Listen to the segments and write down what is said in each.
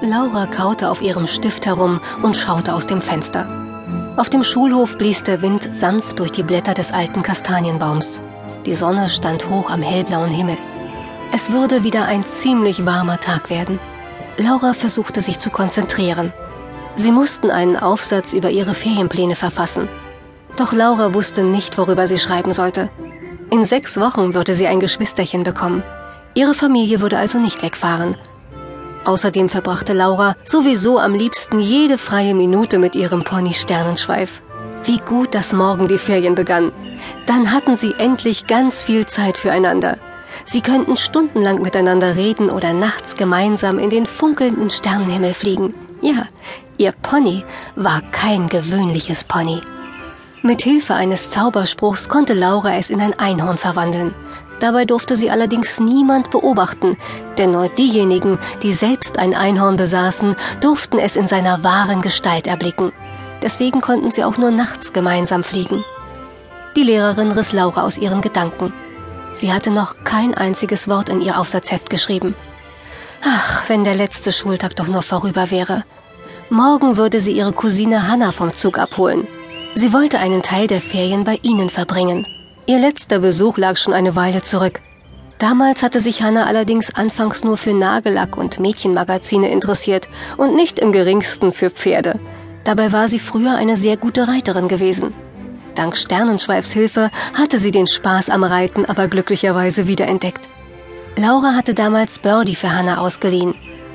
Laura kaute auf ihrem Stift herum und schaute aus dem Fenster. Auf dem Schulhof blies der Wind sanft durch die Blätter des alten Kastanienbaums. Die Sonne stand hoch am hellblauen Himmel. Es würde wieder ein ziemlich warmer Tag werden. Laura versuchte sich zu konzentrieren. Sie mussten einen Aufsatz über ihre Ferienpläne verfassen. Doch Laura wusste nicht, worüber sie schreiben sollte. In sechs Wochen würde sie ein Geschwisterchen bekommen. Ihre Familie würde also nicht wegfahren. Außerdem verbrachte Laura sowieso am liebsten jede freie Minute mit ihrem Pony Sternenschweif. Wie gut, dass morgen die Ferien begannen. Dann hatten sie endlich ganz viel Zeit füreinander. Sie könnten stundenlang miteinander reden oder nachts gemeinsam in den funkelnden Sternenhimmel fliegen. Ja, ihr Pony war kein gewöhnliches Pony. Mit Hilfe eines Zauberspruchs konnte Laura es in ein Einhorn verwandeln. Dabei durfte sie allerdings niemand beobachten, denn nur diejenigen, die selbst ein Einhorn besaßen, durften es in seiner wahren Gestalt erblicken. Deswegen konnten sie auch nur nachts gemeinsam fliegen. Die Lehrerin riss Laura aus ihren Gedanken. Sie hatte noch kein einziges Wort in ihr Aufsatzheft geschrieben. Ach, wenn der letzte Schultag doch nur vorüber wäre. Morgen würde sie ihre Cousine Hannah vom Zug abholen. Sie wollte einen Teil der Ferien bei ihnen verbringen. Ihr letzter Besuch lag schon eine Weile zurück. Damals hatte sich Hannah allerdings anfangs nur für Nagellack und Mädchenmagazine interessiert und nicht im geringsten für Pferde. Dabei war sie früher eine sehr gute Reiterin gewesen. Dank Sternenschweifs Hilfe hatte sie den Spaß am Reiten aber glücklicherweise wiederentdeckt. Laura hatte damals Birdie für Hannah ausgeliehen.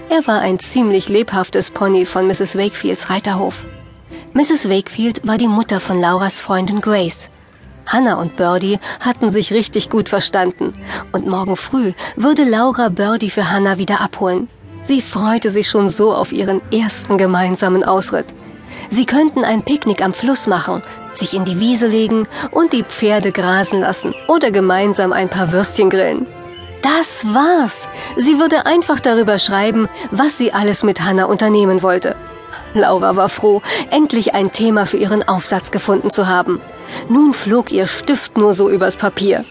Er war ein ziemlich lebhaftes Pony von Mrs. Wakefields Reiterhof. Mrs. Wakefield war die Mutter von Lauras Freundin Grace. Hannah und Birdie hatten sich richtig gut verstanden und morgen früh würde Laura Birdie für Hannah wieder abholen. Sie freute sich schon so auf ihren ersten gemeinsamen Ausritt. Sie könnten ein Picknick am Fluss machen, sich in die Wiese legen und die Pferde grasen lassen oder gemeinsam ein paar Würstchen grillen. Das war's. Sie würde einfach darüber schreiben, was sie alles mit Hannah unternehmen wollte. Laura war froh, endlich ein Thema für ihren Aufsatz gefunden zu haben. Nun flog ihr Stift nur so übers Papier.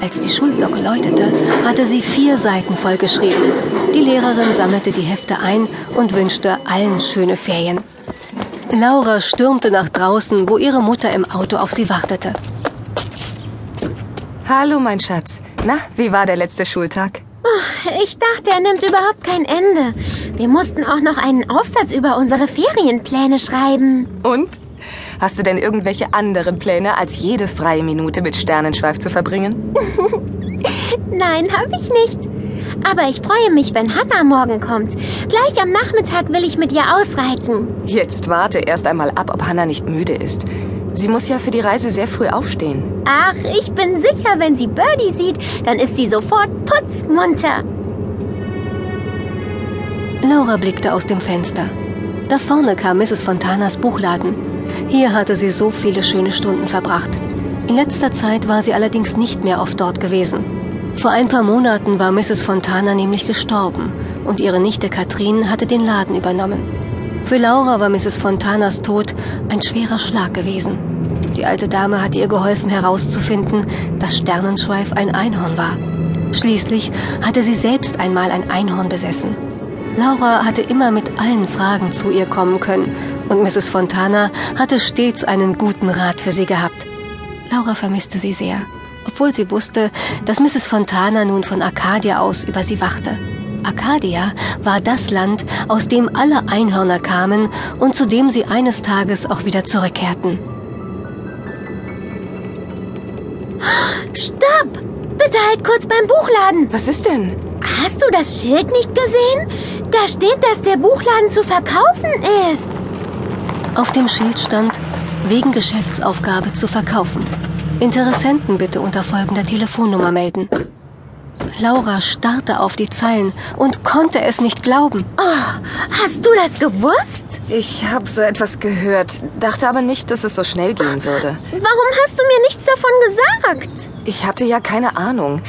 Als die Schulglocke läutete, hatte sie vier Seiten vollgeschrieben. Die Lehrerin sammelte die Hefte ein und wünschte allen schöne Ferien. Laura stürmte nach draußen, wo ihre Mutter im Auto auf sie wartete. Hallo, mein Schatz. Na, wie war der letzte Schultag? Oh, ich dachte, er nimmt überhaupt kein Ende. Wir mussten auch noch einen Aufsatz über unsere Ferienpläne schreiben. Und? Hast du denn irgendwelche anderen Pläne, als jede freie Minute mit Sternenschweif zu verbringen? Nein, habe ich nicht. Aber ich freue mich, wenn Hannah morgen kommt. Gleich am Nachmittag will ich mit ihr ausreiten. Jetzt warte erst einmal ab, ob Hannah nicht müde ist. Sie muss ja für die Reise sehr früh aufstehen. Ach, ich bin sicher, wenn sie Birdie sieht, dann ist sie sofort putzmunter. Laura blickte aus dem Fenster. Da vorne kam Mrs. Fontanas Buchladen. Hier hatte sie so viele schöne Stunden verbracht. In letzter Zeit war sie allerdings nicht mehr oft dort gewesen. Vor ein paar Monaten war Mrs. Fontana nämlich gestorben und ihre Nichte Katrin hatte den Laden übernommen. Für Laura war Mrs. Fontanas Tod ein schwerer Schlag gewesen. Die alte Dame hatte ihr geholfen herauszufinden, dass Sternenschweif ein Einhorn war. Schließlich hatte sie selbst einmal ein Einhorn besessen. Laura hatte immer mit allen Fragen zu ihr kommen können und Mrs. Fontana hatte stets einen guten Rat für sie gehabt. Laura vermisste sie sehr, obwohl sie wusste, dass Mrs. Fontana nun von Arcadia aus über sie wachte. Arcadia war das Land, aus dem alle Einhörner kamen und zu dem sie eines Tages auch wieder zurückkehrten. Stopp! Bitte halt kurz beim Buchladen. Was ist denn? Hast du das Schild nicht gesehen? Da steht, dass der Buchladen zu verkaufen ist. Auf dem Schild stand, wegen Geschäftsaufgabe zu verkaufen. Interessenten bitte unter folgender Telefonnummer melden. Laura starrte auf die Zeilen und konnte es nicht glauben. Oh, hast du das gewusst? Ich habe so etwas gehört, dachte aber nicht, dass es so schnell gehen würde. Warum hast du mir nichts davon gesagt? Ich hatte ja keine Ahnung.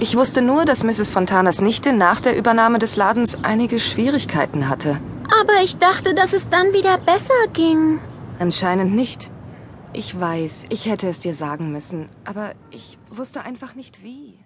Ich wusste nur, dass Mrs. Fontanas Nichte nach der Übernahme des Ladens einige Schwierigkeiten hatte. Aber ich dachte, dass es dann wieder besser ging. Anscheinend nicht. Ich weiß, ich hätte es dir sagen müssen, aber ich wusste einfach nicht wie.